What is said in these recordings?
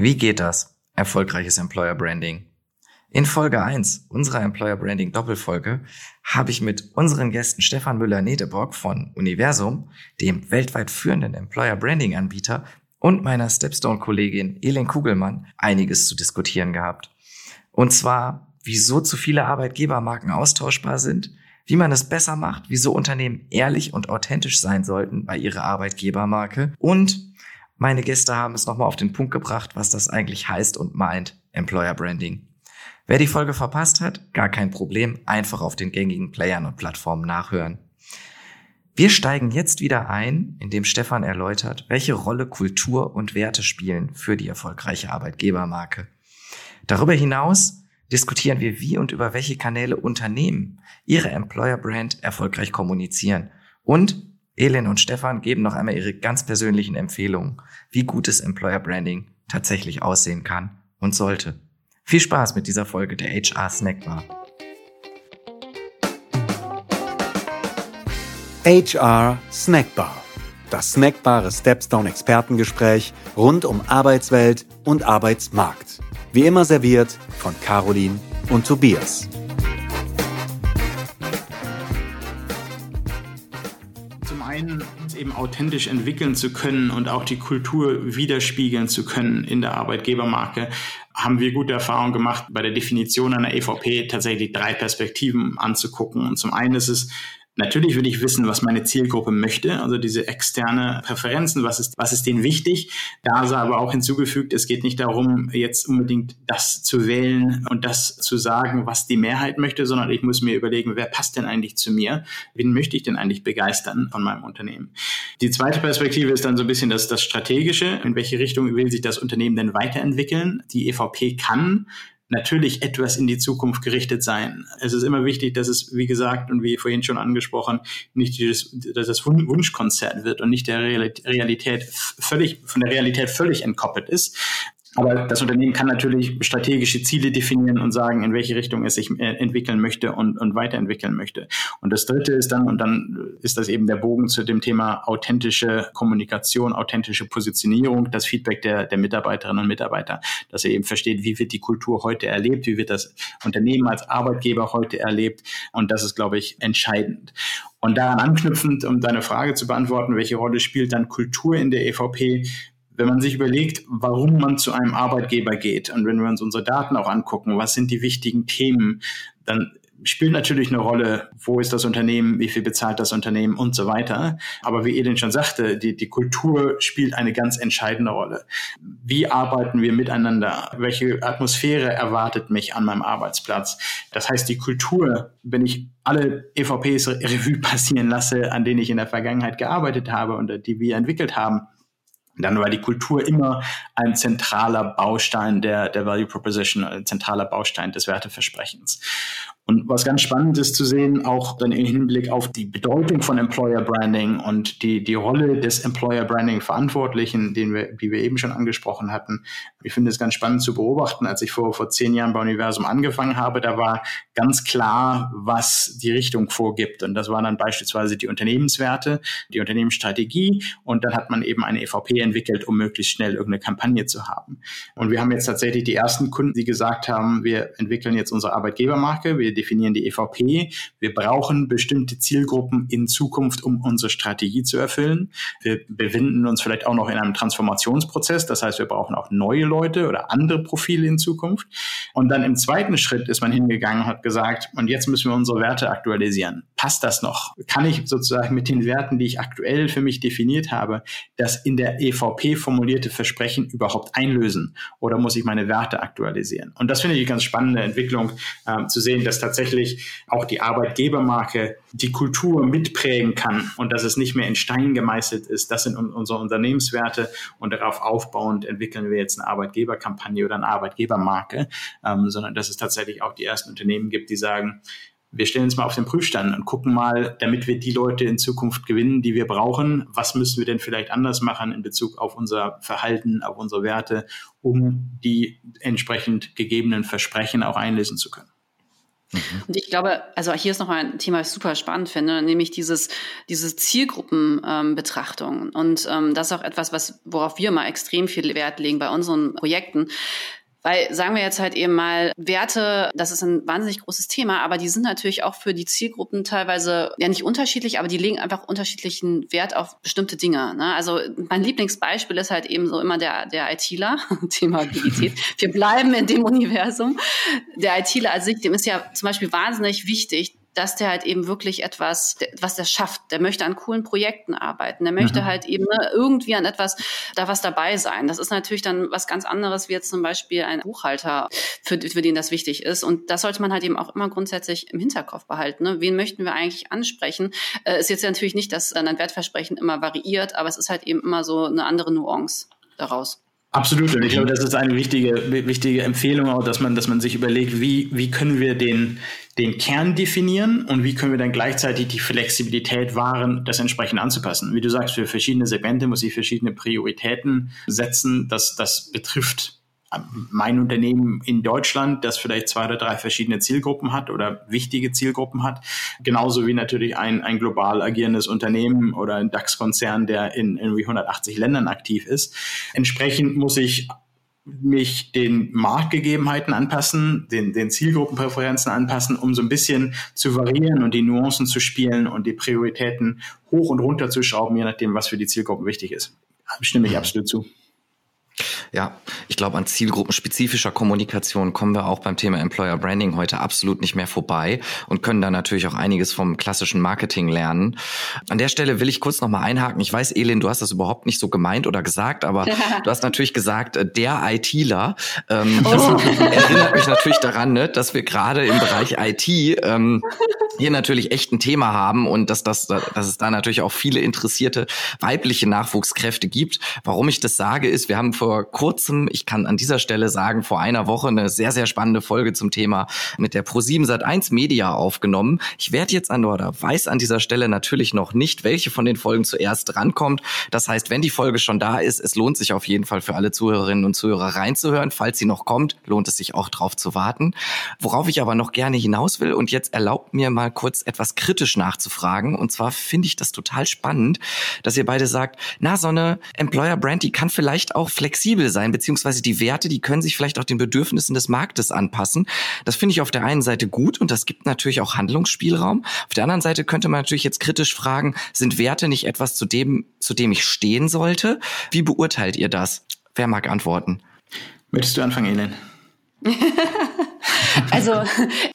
Wie geht das? Erfolgreiches Employer Branding. In Folge 1 unserer Employer Branding Doppelfolge habe ich mit unseren Gästen Stefan Müller-Nedebock von Universum, dem weltweit führenden Employer Branding Anbieter, und meiner Stepstone-Kollegin Elin Kugelmann einiges zu diskutieren gehabt. Und zwar, wieso zu viele Arbeitgebermarken austauschbar sind, wie man es besser macht, wieso Unternehmen ehrlich und authentisch sein sollten bei ihrer Arbeitgebermarke und meine Gäste haben es nochmal auf den Punkt gebracht, was das eigentlich heißt und meint, Employer Branding. Wer die Folge verpasst hat, gar kein Problem, einfach auf den gängigen Playern und Plattformen nachhören. Wir steigen jetzt wieder ein, indem Stefan erläutert, welche Rolle Kultur und Werte spielen für die erfolgreiche Arbeitgebermarke. Darüber hinaus diskutieren wir, wie und über welche Kanäle Unternehmen ihre Employer Brand erfolgreich kommunizieren und Elin und Stefan geben noch einmal ihre ganz persönlichen Empfehlungen, wie gutes Employer Branding tatsächlich aussehen kann und sollte. Viel Spaß mit dieser Folge der HR Snackbar. HR Snackbar. Das snackbare Stepstone Expertengespräch rund um Arbeitswelt und Arbeitsmarkt. Wie immer serviert von Caroline und Tobias. Eben authentisch entwickeln zu können und auch die Kultur widerspiegeln zu können in der Arbeitgebermarke, haben wir gute Erfahrungen gemacht, bei der Definition einer EVP tatsächlich drei Perspektiven anzugucken. Und zum einen ist es Natürlich will ich wissen, was meine Zielgruppe möchte, also diese externe Präferenzen, was ist, was ist denen wichtig. Da sei aber auch hinzugefügt, es geht nicht darum, jetzt unbedingt das zu wählen und das zu sagen, was die Mehrheit möchte, sondern ich muss mir überlegen, wer passt denn eigentlich zu mir? Wen möchte ich denn eigentlich begeistern von meinem Unternehmen? Die zweite Perspektive ist dann so ein bisschen das, das Strategische. In welche Richtung will sich das Unternehmen denn weiterentwickeln? Die EVP kann natürlich etwas in die Zukunft gerichtet sein. Es ist immer wichtig, dass es, wie gesagt und wie vorhin schon angesprochen, nicht dieses, dass das Wunschkonzert wird und nicht der Realität völlig, von der Realität völlig entkoppelt ist. Aber das Unternehmen kann natürlich strategische Ziele definieren und sagen, in welche Richtung es sich äh, entwickeln möchte und, und weiterentwickeln möchte. Und das Dritte ist dann, und dann ist das eben der Bogen zu dem Thema authentische Kommunikation, authentische Positionierung, das Feedback der, der Mitarbeiterinnen und Mitarbeiter, dass er eben versteht, wie wird die Kultur heute erlebt, wie wird das Unternehmen als Arbeitgeber heute erlebt. Und das ist, glaube ich, entscheidend. Und daran anknüpfend, um deine Frage zu beantworten, welche Rolle spielt dann Kultur in der EVP? Wenn man sich überlegt, warum man zu einem Arbeitgeber geht und wenn wir uns unsere Daten auch angucken, was sind die wichtigen Themen, dann spielt natürlich eine Rolle, wo ist das Unternehmen, wie viel bezahlt das Unternehmen und so weiter. Aber wie Edin schon sagte, die, die Kultur spielt eine ganz entscheidende Rolle. Wie arbeiten wir miteinander? Welche Atmosphäre erwartet mich an meinem Arbeitsplatz? Das heißt, die Kultur, wenn ich alle EVPs Revue passieren lasse, an denen ich in der Vergangenheit gearbeitet habe und die wir entwickelt haben, dann war die Kultur immer ein zentraler Baustein der, der Value Proposition, ein zentraler Baustein des Werteversprechens. Und was ganz spannend ist zu sehen, auch dann im Hinblick auf die Bedeutung von Employer Branding und die, die Rolle des Employer Branding Verantwortlichen, den wir, die wir eben schon angesprochen hatten. Ich finde es ganz spannend zu beobachten. Als ich vor, vor zehn Jahren bei Universum angefangen habe, da war ganz klar, was die Richtung vorgibt. Und das waren dann beispielsweise die Unternehmenswerte, die Unternehmensstrategie. Und dann hat man eben eine EVP entwickelt, um möglichst schnell irgendeine Kampagne zu haben. Und wir haben jetzt tatsächlich die ersten Kunden, die gesagt haben, wir entwickeln jetzt unsere Arbeitgebermarke. Wir definieren die EVP. Wir brauchen bestimmte Zielgruppen in Zukunft, um unsere Strategie zu erfüllen. Wir befinden uns vielleicht auch noch in einem Transformationsprozess. Das heißt, wir brauchen auch neue Leute oder andere Profile in Zukunft. Und dann im zweiten Schritt ist man hingegangen und hat gesagt, und jetzt müssen wir unsere Werte aktualisieren. Passt das noch? Kann ich sozusagen mit den Werten, die ich aktuell für mich definiert habe, das in der EVP formulierte Versprechen überhaupt einlösen? Oder muss ich meine Werte aktualisieren? Und das finde ich eine ganz spannende Entwicklung, äh, zu sehen, dass tatsächlich auch die Arbeitgebermarke die Kultur mitprägen kann und dass es nicht mehr in Stein gemeißelt ist. Das sind unsere Unternehmenswerte und darauf aufbauend entwickeln wir jetzt eine Arbeitgeberkampagne oder eine Arbeitgebermarke, ähm, sondern dass es tatsächlich auch die ersten Unternehmen gibt, die sagen, wir stellen uns mal auf den Prüfstand und gucken mal, damit wir die Leute in Zukunft gewinnen, die wir brauchen, was müssen wir denn vielleicht anders machen in Bezug auf unser Verhalten, auf unsere Werte, um die entsprechend gegebenen Versprechen auch einlösen zu können. Mhm. Und ich glaube, also hier ist noch mal ein Thema, was ich super spannend finde, nämlich dieses, diese Zielgruppenbetrachtung. Ähm, und ähm, das ist auch etwas, was, worauf wir mal extrem viel Wert legen bei unseren Projekten. Weil sagen wir jetzt halt eben mal, Werte, das ist ein wahnsinnig großes Thema, aber die sind natürlich auch für die Zielgruppen teilweise ja nicht unterschiedlich, aber die legen einfach unterschiedlichen Wert auf bestimmte Dinge. Ne? Also mein Lieblingsbeispiel ist halt eben so immer der, der ITler, Thema Agilität. Wir bleiben in dem Universum. Der ITler als sich, dem ist ja zum Beispiel wahnsinnig wichtig, dass der halt eben wirklich etwas, was der schafft. Der möchte an coolen Projekten arbeiten. Der möchte mhm. halt eben ne, irgendwie an etwas, da was dabei sein. Das ist natürlich dann was ganz anderes wie jetzt zum Beispiel ein Buchhalter, für, für den das wichtig ist. Und das sollte man halt eben auch immer grundsätzlich im Hinterkopf behalten. Ne? Wen möchten wir eigentlich ansprechen? Äh, ist jetzt natürlich nicht, dass dann ein Wertversprechen immer variiert, aber es ist halt eben immer so eine andere Nuance daraus. Absolut. Und ich glaube, das ist eine wichtige, wichtige Empfehlung auch, dass man, dass man sich überlegt, wie, wie können wir den, den Kern definieren und wie können wir dann gleichzeitig die Flexibilität wahren, das entsprechend anzupassen. Wie du sagst, für verschiedene Segmente muss ich verschiedene Prioritäten setzen. Das, das betrifft mein Unternehmen in Deutschland, das vielleicht zwei oder drei verschiedene Zielgruppen hat oder wichtige Zielgruppen hat, genauso wie natürlich ein, ein global agierendes Unternehmen oder ein DAX-Konzern, der in irgendwie 180 Ländern aktiv ist. Entsprechend muss ich mich den Marktgegebenheiten anpassen, den, den Zielgruppenpräferenzen anpassen, um so ein bisschen zu variieren und die Nuancen zu spielen und die Prioritäten hoch und runter zu schrauben, je nachdem, was für die Zielgruppen wichtig ist. Stimme ich absolut zu. Ja, ich glaube, an zielgruppenspezifischer Kommunikation kommen wir auch beim Thema Employer Branding heute absolut nicht mehr vorbei und können da natürlich auch einiges vom klassischen Marketing lernen. An der Stelle will ich kurz nochmal einhaken. Ich weiß, Elin, du hast das überhaupt nicht so gemeint oder gesagt, aber du hast natürlich gesagt, äh, der ITler. Ähm, oh. Das erinnert mich natürlich daran, ne, dass wir gerade im Bereich IT ähm, hier natürlich echt ein Thema haben und dass, das, dass es da natürlich auch viele interessierte weibliche Nachwuchskräfte gibt. Warum ich das sage, ist, wir haben vor vor kurzem, ich kann an dieser Stelle sagen, vor einer Woche eine sehr, sehr spannende Folge zum Thema mit der Pro7 Sat1 Media aufgenommen. Ich werde jetzt an oder weiß an dieser Stelle natürlich noch nicht, welche von den Folgen zuerst rankommt. Das heißt, wenn die Folge schon da ist, es lohnt sich auf jeden Fall für alle Zuhörerinnen und Zuhörer reinzuhören. Falls sie noch kommt, lohnt es sich auch drauf zu warten. Worauf ich aber noch gerne hinaus will und jetzt erlaubt mir mal kurz etwas kritisch nachzufragen. Und zwar finde ich das total spannend, dass ihr beide sagt, na, so Employer Brand, kann vielleicht auch flexibel flexibel sein, beziehungsweise die Werte, die können sich vielleicht auch den Bedürfnissen des Marktes anpassen. Das finde ich auf der einen Seite gut und das gibt natürlich auch Handlungsspielraum. Auf der anderen Seite könnte man natürlich jetzt kritisch fragen, sind Werte nicht etwas, zu dem, zu dem ich stehen sollte? Wie beurteilt ihr das? Wer mag antworten? Möchtest du anfangen, Elin? also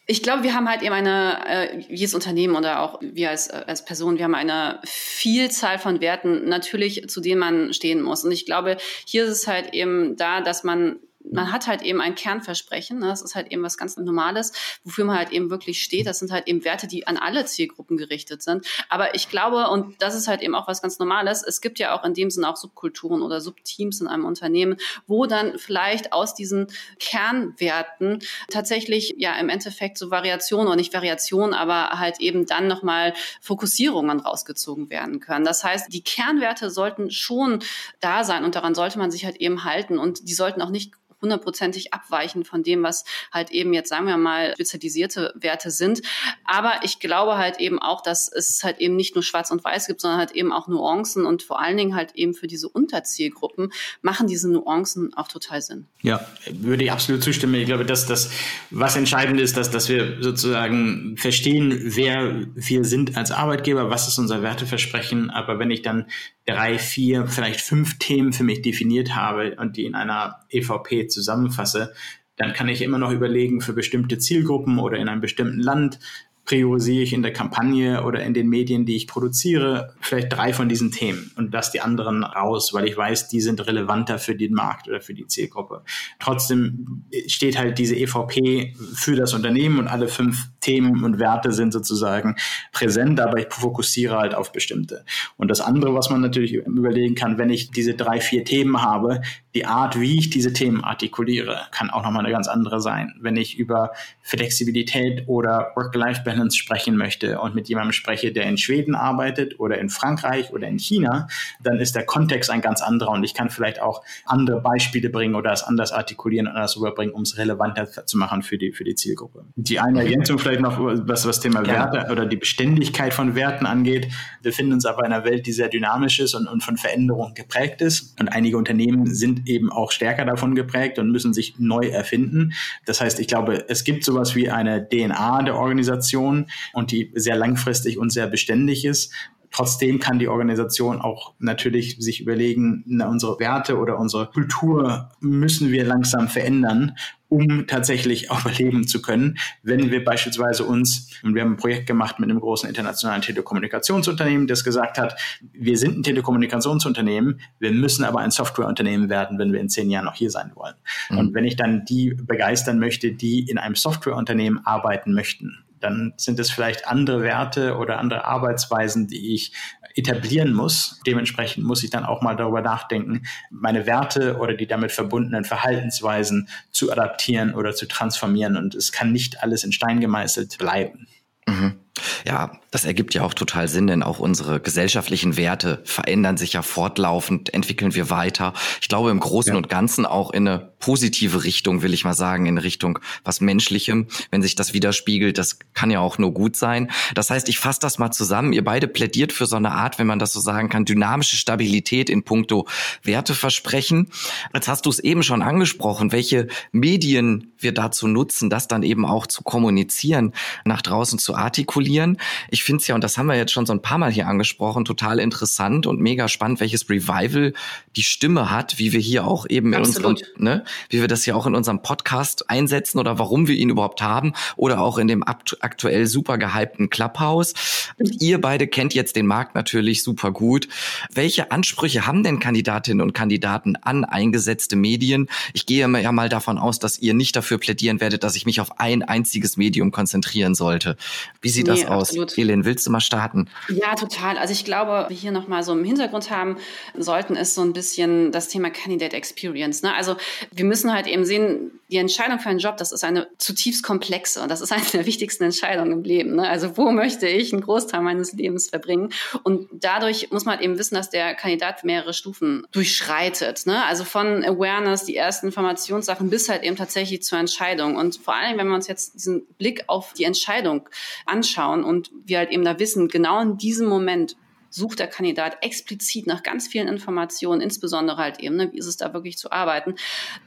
ich glaube, wir haben halt eben eine, äh, jedes Unternehmen oder auch wir als, als Person, wir haben eine Vielzahl von Werten natürlich, zu denen man stehen muss. Und ich glaube, hier ist es halt eben da, dass man man hat halt eben ein Kernversprechen. Ne? Das ist halt eben was ganz Normales, wofür man halt eben wirklich steht. Das sind halt eben Werte, die an alle Zielgruppen gerichtet sind. Aber ich glaube, und das ist halt eben auch was ganz Normales, es gibt ja auch in dem Sinne auch Subkulturen oder Subteams in einem Unternehmen, wo dann vielleicht aus diesen Kernwerten tatsächlich ja im Endeffekt so Variationen oder nicht Variationen, aber halt eben dann nochmal Fokussierungen rausgezogen werden können. Das heißt, die Kernwerte sollten schon da sein und daran sollte man sich halt eben halten und die sollten auch nicht hundertprozentig abweichen von dem, was halt eben jetzt, sagen wir mal, spezialisierte Werte sind. Aber ich glaube halt eben auch, dass es halt eben nicht nur schwarz und weiß gibt, sondern halt eben auch Nuancen und vor allen Dingen halt eben für diese Unterzielgruppen machen diese Nuancen auch total Sinn. Ja, würde ich absolut zustimmen. Ich glaube, dass das, was entscheidend ist, dass, dass wir sozusagen verstehen, wer wir sind als Arbeitgeber, was ist unser Werteversprechen. Aber wenn ich dann drei, vier, vielleicht fünf Themen für mich definiert habe und die in einer EVP zusammenfasse, dann kann ich immer noch überlegen für bestimmte Zielgruppen oder in einem bestimmten Land, priorisiere ich in der Kampagne oder in den Medien, die ich produziere, vielleicht drei von diesen Themen und lasse die anderen raus, weil ich weiß, die sind relevanter für den Markt oder für die Zielgruppe. Trotzdem steht halt diese EVP für das Unternehmen und alle fünf Themen und Werte sind sozusagen präsent, aber ich fokussiere halt auf bestimmte. Und das andere, was man natürlich überlegen kann, wenn ich diese drei, vier Themen habe, die Art, wie ich diese Themen artikuliere, kann auch nochmal eine ganz andere sein. Wenn ich über Flexibilität oder Work-Life-Balance sprechen möchte und mit jemandem spreche, der in Schweden arbeitet oder in Frankreich oder in China, dann ist der Kontext ein ganz anderer und ich kann vielleicht auch andere Beispiele bringen oder es anders artikulieren und anders rüberbringen, um es relevanter zu machen für die, für die Zielgruppe. Die eine Ergänzung vielleicht noch, was das Thema Werte oder die Beständigkeit von Werten angeht. Wir befinden uns aber in einer Welt, die sehr dynamisch ist und, und von Veränderungen geprägt ist. Und einige Unternehmen sind eben auch stärker davon geprägt und müssen sich neu erfinden. Das heißt, ich glaube, es gibt sowas wie eine DNA der Organisation und die sehr langfristig und sehr beständig ist. Trotzdem kann die Organisation auch natürlich sich überlegen, na, unsere Werte oder unsere Kultur müssen wir langsam verändern, um tatsächlich überleben zu können. Wenn wir beispielsweise uns, und wir haben ein Projekt gemacht mit einem großen internationalen Telekommunikationsunternehmen, das gesagt hat, wir sind ein Telekommunikationsunternehmen, wir müssen aber ein Softwareunternehmen werden, wenn wir in zehn Jahren noch hier sein wollen. Mhm. Und wenn ich dann die begeistern möchte, die in einem Softwareunternehmen arbeiten möchten, dann sind es vielleicht andere Werte oder andere Arbeitsweisen, die ich etablieren muss. Dementsprechend muss ich dann auch mal darüber nachdenken, meine Werte oder die damit verbundenen Verhaltensweisen zu adaptieren oder zu transformieren. Und es kann nicht alles in Stein gemeißelt bleiben. Mhm. Ja, das ergibt ja auch total Sinn, denn auch unsere gesellschaftlichen Werte verändern sich ja fortlaufend, entwickeln wir weiter. Ich glaube im Großen ja. und Ganzen auch in eine positive Richtung, will ich mal sagen, in Richtung was Menschlichem. Wenn sich das widerspiegelt, das kann ja auch nur gut sein. Das heißt, ich fasse das mal zusammen. Ihr beide plädiert für so eine Art, wenn man das so sagen kann, dynamische Stabilität in puncto Werteversprechen. Jetzt hast du es eben schon angesprochen, welche Medien wir dazu nutzen, das dann eben auch zu kommunizieren, nach draußen zu artikulieren. Ich ich finde es ja, und das haben wir jetzt schon so ein paar Mal hier angesprochen, total interessant und mega spannend, welches Revival die Stimme hat, wie wir hier auch eben Absolut. in unserem, ne, wie wir das ja auch in unserem Podcast einsetzen oder warum wir ihn überhaupt haben oder auch in dem aktuell super gehypten Clubhouse. Ihr beide kennt jetzt den Markt natürlich super gut. Welche Ansprüche haben denn Kandidatinnen und Kandidaten an eingesetzte Medien? Ich gehe ja mal davon aus, dass ihr nicht dafür plädieren werdet, dass ich mich auf ein einziges Medium konzentrieren sollte. Wie sieht das aus? Absolut. Elin, willst du mal starten? Ja, total. Also ich glaube, wir hier nochmal so im Hintergrund haben sollten, ist so ein bisschen das Thema Candidate Experience. Ne? Also wir müssen halt eben sehen, die Entscheidung für einen Job, das ist eine zutiefst komplexe und das ist eine der wichtigsten Entscheidungen im Leben. Ne? Also wo möchte ich einen Großteil meines Lebens verbringen? Und dadurch muss man halt eben wissen, dass der Kandidat mehrere Stufen durchschreitet. Ne? Also von Awareness, die ersten Informationssachen bis halt eben tatsächlich zur Entscheidung. Und vor allem, wenn wir uns jetzt diesen Blick auf die Entscheidung anschauen und wir halt eben da wissen, genau in diesem Moment sucht der Kandidat explizit nach ganz vielen Informationen, insbesondere halt eben, ne, wie ist es da wirklich zu arbeiten.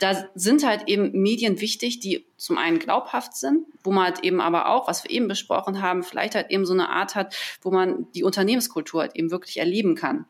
Da sind halt eben Medien wichtig, die zum einen glaubhaft sind, wo man halt eben aber auch, was wir eben besprochen haben, vielleicht halt eben so eine Art hat, wo man die Unternehmenskultur halt eben wirklich erleben kann.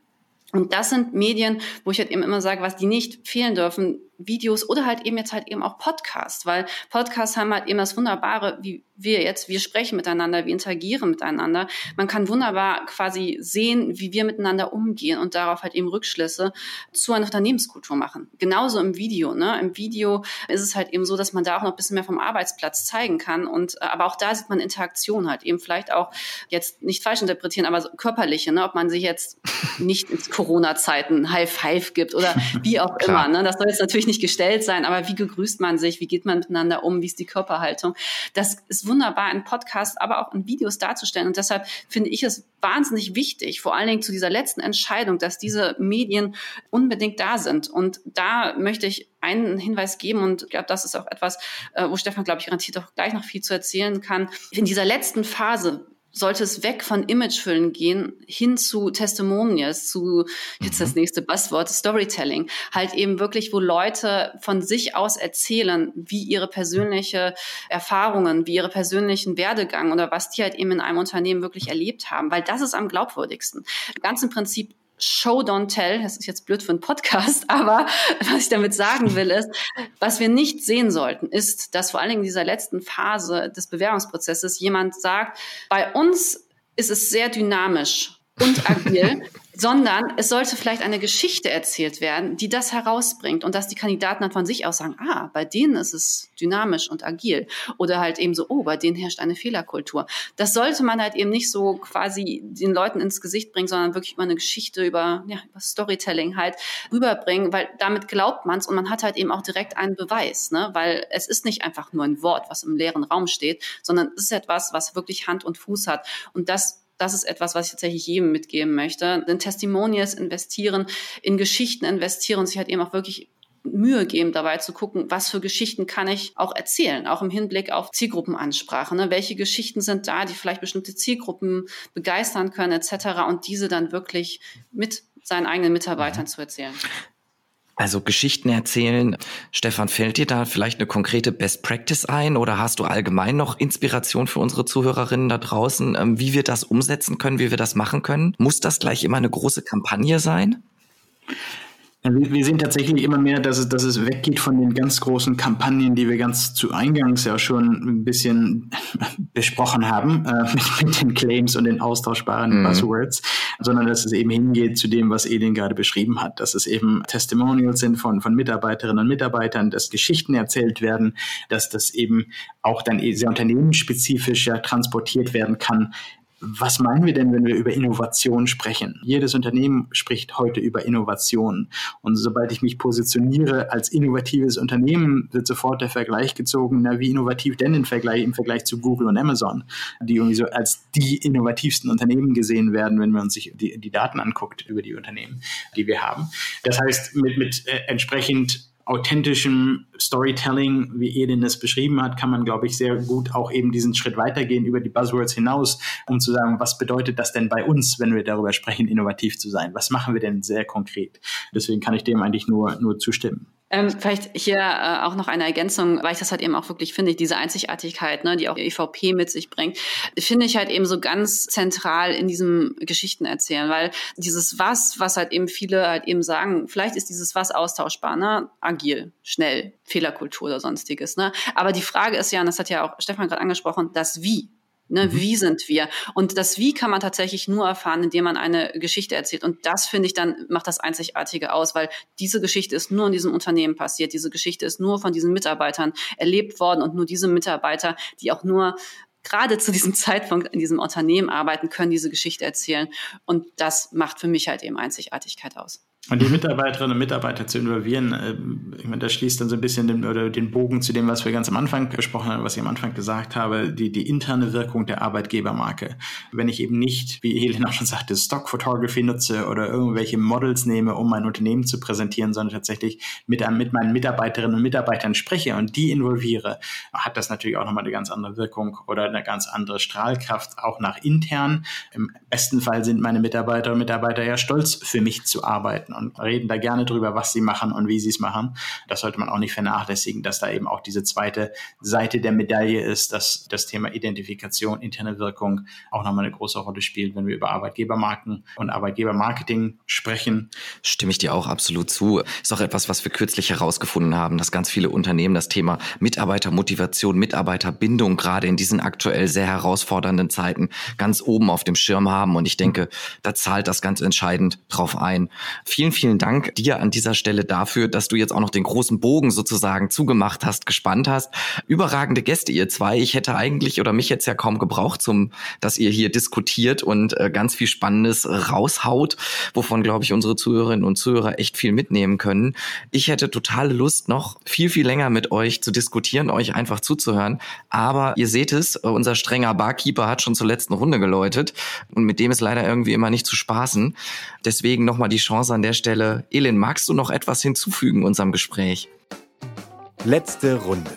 Und das sind Medien, wo ich halt eben immer sage, was die nicht fehlen dürfen, Videos oder halt eben jetzt halt eben auch Podcasts, weil Podcasts haben halt eben das Wunderbare, wie wir jetzt, wir sprechen miteinander, wir interagieren miteinander. Man kann wunderbar quasi sehen, wie wir miteinander umgehen und darauf halt eben Rückschlüsse zu einer Unternehmenskultur machen. Genauso im Video. Ne? Im Video ist es halt eben so, dass man da auch noch ein bisschen mehr vom Arbeitsplatz zeigen kann. Und äh, aber auch da sieht man Interaktion halt eben vielleicht auch jetzt nicht falsch interpretieren, aber so körperliche, ne? ob man sich jetzt nicht in Corona-Zeiten High Five gibt oder wie auch immer. Ne? Das soll jetzt natürlich nicht gestellt sein, aber wie gegrüßt man sich, wie geht man miteinander um, wie ist die Körperhaltung? Das ist wunderbar in Podcasts, aber auch in Videos darzustellen. Und deshalb finde ich es wahnsinnig wichtig, vor allen Dingen zu dieser letzten Entscheidung, dass diese Medien unbedingt da sind. Und da möchte ich einen Hinweis geben und ich glaube, das ist auch etwas, äh, wo Stefan, glaube ich, garantiert auch gleich noch viel zu erzählen kann. In dieser letzten Phase, sollte es weg von Imagefüllen gehen hin zu Testimonials, zu jetzt das mhm. nächste Buzzword Storytelling, halt eben wirklich, wo Leute von sich aus erzählen, wie ihre persönliche Erfahrungen, wie ihre persönlichen Werdegang oder was die halt eben in einem Unternehmen wirklich erlebt haben, weil das ist am glaubwürdigsten. Ganz im Prinzip Show Don't Tell, das ist jetzt blöd für einen Podcast, aber was ich damit sagen will, ist, was wir nicht sehen sollten, ist, dass vor allen Dingen in dieser letzten Phase des Bewerbungsprozesses jemand sagt, bei uns ist es sehr dynamisch und agil. sondern es sollte vielleicht eine Geschichte erzählt werden, die das herausbringt und dass die Kandidaten dann von sich aus sagen, ah, bei denen ist es dynamisch und agil oder halt eben so, oh, bei denen herrscht eine Fehlerkultur. Das sollte man halt eben nicht so quasi den Leuten ins Gesicht bringen, sondern wirklich über eine Geschichte, über, ja, über Storytelling halt rüberbringen, weil damit glaubt man es und man hat halt eben auch direkt einen Beweis, ne? weil es ist nicht einfach nur ein Wort, was im leeren Raum steht, sondern es ist etwas, was wirklich Hand und Fuß hat und das das ist etwas, was ich tatsächlich jedem mitgeben möchte. In Testimonials investieren, in Geschichten investieren und sich halt eben auch wirklich Mühe geben, dabei zu gucken, was für Geschichten kann ich auch erzählen, auch im Hinblick auf Zielgruppenansprache. Ne? Welche Geschichten sind da, die vielleicht bestimmte Zielgruppen begeistern können, etc. und diese dann wirklich mit seinen eigenen Mitarbeitern mhm. zu erzählen. Also Geschichten erzählen. Stefan, fällt dir da vielleicht eine konkrete Best Practice ein oder hast du allgemein noch Inspiration für unsere Zuhörerinnen da draußen, ähm, wie wir das umsetzen können, wie wir das machen können? Muss das gleich immer eine große Kampagne sein? Wir sehen tatsächlich immer mehr, dass es, dass es weggeht von den ganz großen Kampagnen, die wir ganz zu Eingangs ja schon ein bisschen besprochen haben, äh, mit, mit, den Claims und den austauschbaren mhm. Buzzwords, sondern dass es eben hingeht zu dem, was Elin gerade beschrieben hat, dass es eben Testimonials sind von, von Mitarbeiterinnen und Mitarbeitern, dass Geschichten erzählt werden, dass das eben auch dann sehr unternehmensspezifisch ja transportiert werden kann, was meinen wir denn, wenn wir über Innovation sprechen? Jedes Unternehmen spricht heute über Innovation. Und sobald ich mich positioniere als innovatives Unternehmen, wird sofort der Vergleich gezogen, na, wie innovativ denn im Vergleich, im Vergleich zu Google und Amazon, die irgendwie so als die innovativsten Unternehmen gesehen werden, wenn man sich die, die Daten anguckt über die Unternehmen, die wir haben. Das heißt, mit, mit äh, entsprechend authentischem Storytelling, wie Edin es beschrieben hat, kann man, glaube ich, sehr gut auch eben diesen Schritt weitergehen über die Buzzwords hinaus, um zu sagen, was bedeutet das denn bei uns, wenn wir darüber sprechen, innovativ zu sein? Was machen wir denn sehr konkret? Deswegen kann ich dem eigentlich nur, nur zustimmen. Ähm, vielleicht hier äh, auch noch eine Ergänzung, weil ich das halt eben auch wirklich finde, diese Einzigartigkeit, ne, die auch EVP mit sich bringt, finde ich halt eben so ganz zentral in diesem Geschichten erzählen, weil dieses Was, was halt eben viele halt eben sagen, vielleicht ist dieses Was austauschbar, ne, agil, schnell, Fehlerkultur oder sonstiges, ne, aber die Frage ist ja, und das hat ja auch Stefan gerade angesprochen, das Wie. Ne, mhm. Wie sind wir? Und das Wie kann man tatsächlich nur erfahren, indem man eine Geschichte erzählt. Und das finde ich dann macht das Einzigartige aus, weil diese Geschichte ist nur in diesem Unternehmen passiert. Diese Geschichte ist nur von diesen Mitarbeitern erlebt worden und nur diese Mitarbeiter, die auch nur gerade zu diesem Zeitpunkt in diesem Unternehmen arbeiten, können diese Geschichte erzählen. Und das macht für mich halt eben Einzigartigkeit aus. Und die Mitarbeiterinnen und Mitarbeiter zu involvieren, äh, ich meine, das schließt dann so ein bisschen den, oder den Bogen zu dem, was wir ganz am Anfang besprochen haben, was ich am Anfang gesagt habe, die, die interne Wirkung der Arbeitgebermarke. Wenn ich eben nicht, wie Helena schon sagte, Stock Photography nutze oder irgendwelche Models nehme, um mein Unternehmen zu präsentieren, sondern tatsächlich mit, mit meinen Mitarbeiterinnen und Mitarbeitern spreche und die involviere, hat das natürlich auch nochmal eine ganz andere Wirkung oder eine ganz andere Strahlkraft, auch nach intern. Im besten Fall sind meine Mitarbeiterinnen und Mitarbeiter ja stolz, für mich zu arbeiten und reden da gerne drüber, was sie machen und wie sie es machen. Das sollte man auch nicht vernachlässigen, dass da eben auch diese zweite Seite der Medaille ist, dass das Thema Identifikation, interne Wirkung auch nochmal eine große Rolle spielt, wenn wir über Arbeitgebermarken und Arbeitgebermarketing sprechen. Stimme ich dir auch absolut zu. Ist auch etwas, was wir kürzlich herausgefunden haben, dass ganz viele Unternehmen das Thema Mitarbeitermotivation, Mitarbeiterbindung gerade in diesen aktuell sehr herausfordernden Zeiten ganz oben auf dem Schirm haben. Und ich denke, da zahlt das ganz entscheidend drauf ein. Vielen vielen, vielen Dank dir an dieser Stelle dafür, dass du jetzt auch noch den großen Bogen sozusagen zugemacht hast, gespannt hast. Überragende Gäste, ihr zwei. Ich hätte eigentlich oder mich jetzt ja kaum gebraucht, zum, dass ihr hier diskutiert und äh, ganz viel Spannendes raushaut, wovon, glaube ich, unsere Zuhörerinnen und Zuhörer echt viel mitnehmen können. Ich hätte totale Lust, noch viel, viel länger mit euch zu diskutieren, euch einfach zuzuhören. Aber ihr seht es, äh, unser strenger Barkeeper hat schon zur letzten Runde geläutet und mit dem ist leider irgendwie immer nicht zu spaßen. Deswegen nochmal die Chance an der Stelle. Elin, magst du noch etwas hinzufügen unserem Gespräch? Letzte Runde.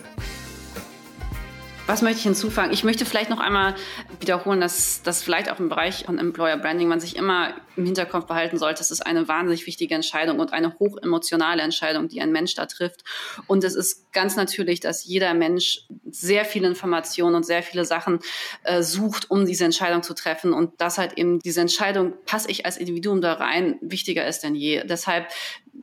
Was möchte ich hinzufügen? Ich möchte vielleicht noch einmal wiederholen, dass das vielleicht auch im Bereich von Employer Branding man sich immer im Hinterkopf behalten sollte. Es ist eine wahnsinnig wichtige Entscheidung und eine hochemotionale Entscheidung, die ein Mensch da trifft. Und es ist ganz natürlich, dass jeder Mensch sehr viele Informationen und sehr viele Sachen äh, sucht, um diese Entscheidung zu treffen. Und dass halt eben diese Entscheidung, passe ich als Individuum da rein, wichtiger ist denn je. Deshalb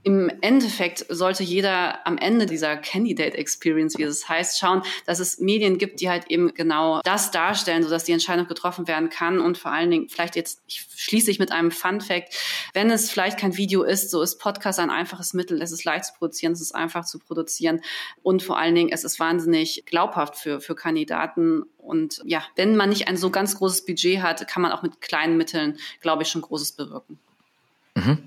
im Endeffekt sollte jeder am Ende dieser Candidate Experience, wie es heißt, schauen, dass es Medien gibt, die halt eben genau das darstellen, sodass die Entscheidung getroffen werden kann und vor allen Dingen vielleicht jetzt, ich schließe ich mit einem Fun Fact. Wenn es vielleicht kein Video ist, so ist Podcast ein einfaches Mittel. Es ist leicht zu produzieren, es ist einfach zu produzieren und vor allen Dingen, es ist wahnsinnig glaubhaft für, für Kandidaten. Und ja, wenn man nicht ein so ganz großes Budget hat, kann man auch mit kleinen Mitteln, glaube ich, schon Großes bewirken. Mhm.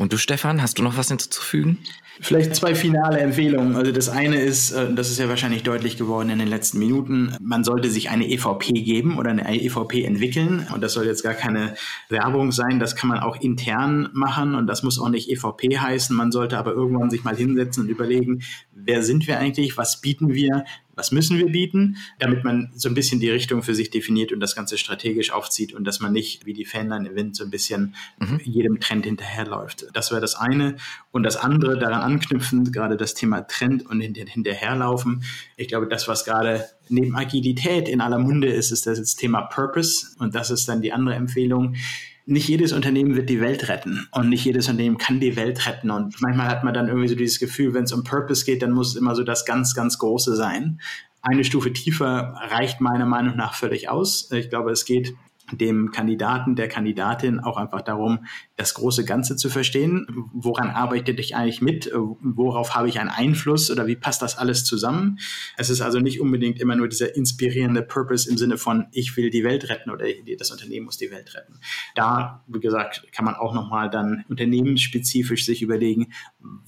Und du, Stefan, hast du noch was hinzuzufügen? Vielleicht zwei finale Empfehlungen. Also das eine ist, äh, das ist ja wahrscheinlich deutlich geworden in den letzten Minuten, man sollte sich eine EVP geben oder eine EVP entwickeln. Und das soll jetzt gar keine Werbung sein, das kann man auch intern machen und das muss auch nicht EVP heißen. Man sollte aber irgendwann sich mal hinsetzen und überlegen, wer sind wir eigentlich, was bieten wir, was müssen wir bieten, damit man so ein bisschen die Richtung für sich definiert und das Ganze strategisch aufzieht und dass man nicht wie die Fähnlein im Wind so ein bisschen mhm. jedem Trend hinterherläuft. Das wäre das eine. Und das andere, daran anknüpfend, gerade das Thema Trend und hinterherlaufen. Ich glaube, das, was gerade neben Agilität in aller Munde ist, ist das Thema Purpose. Und das ist dann die andere Empfehlung nicht jedes Unternehmen wird die Welt retten und nicht jedes Unternehmen kann die Welt retten. Und manchmal hat man dann irgendwie so dieses Gefühl, wenn es um Purpose geht, dann muss es immer so das ganz, ganz Große sein. Eine Stufe tiefer reicht meiner Meinung nach völlig aus. Ich glaube, es geht dem Kandidaten, der Kandidatin auch einfach darum, das große Ganze zu verstehen. Woran arbeite ich eigentlich mit? Worauf habe ich einen Einfluss oder wie passt das alles zusammen? Es ist also nicht unbedingt immer nur dieser inspirierende Purpose im Sinne von, ich will die Welt retten oder das Unternehmen muss die Welt retten. Da, wie gesagt, kann man auch nochmal dann unternehmensspezifisch sich überlegen,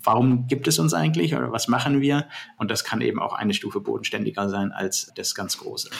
warum gibt es uns eigentlich oder was machen wir? Und das kann eben auch eine Stufe bodenständiger sein als das ganz Große.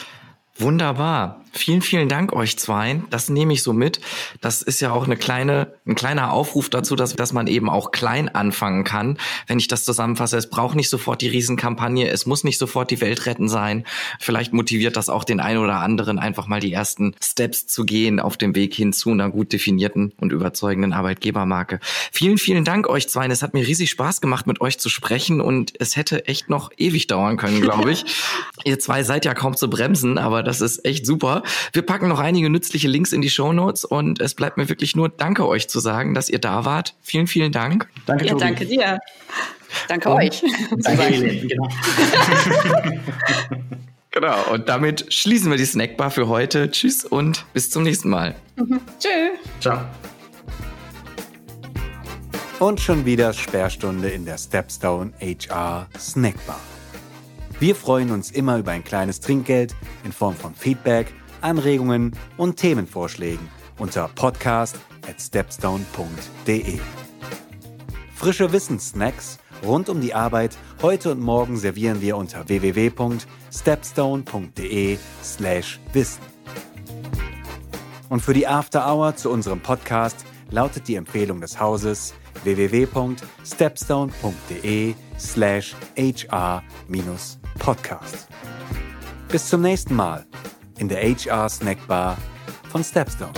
Wunderbar. Vielen, vielen Dank euch zweien. Das nehme ich so mit. Das ist ja auch eine kleine, ein kleiner Aufruf dazu, dass, dass man eben auch klein anfangen kann. Wenn ich das zusammenfasse, es braucht nicht sofort die Riesenkampagne. Es muss nicht sofort die Welt retten sein. Vielleicht motiviert das auch den einen oder anderen, einfach mal die ersten Steps zu gehen auf dem Weg hin zu einer gut definierten und überzeugenden Arbeitgebermarke. Vielen, vielen Dank euch zweien. Es hat mir riesig Spaß gemacht, mit euch zu sprechen und es hätte echt noch ewig dauern können, glaube ich. Ihr zwei seid ja kaum zu bremsen, aber das ist echt super. Wir packen noch einige nützliche Links in die Show Notes und es bleibt mir wirklich nur Danke euch zu sagen, dass ihr da wart. Vielen, vielen Dank. Danke, ja, danke dir. Danke und euch. Danke, Helene. Genau. genau. Und damit schließen wir die Snackbar für heute. Tschüss und bis zum nächsten Mal. Mhm. Tschüss. Ciao. Und schon wieder Sperrstunde in der Stepstone HR Snackbar. Wir freuen uns immer über ein kleines Trinkgeld in Form von Feedback, Anregungen und Themenvorschlägen unter podcast at stepstone.de. Frische Wissenssnacks rund um die Arbeit heute und morgen servieren wir unter www.stepstone.de/wissen. Und für die After Hour zu unserem Podcast lautet die Empfehlung des Hauses www.stepstone.de/hr- Podcast. Bis zum nächsten Mal in der HR Snackbar von Stepstone.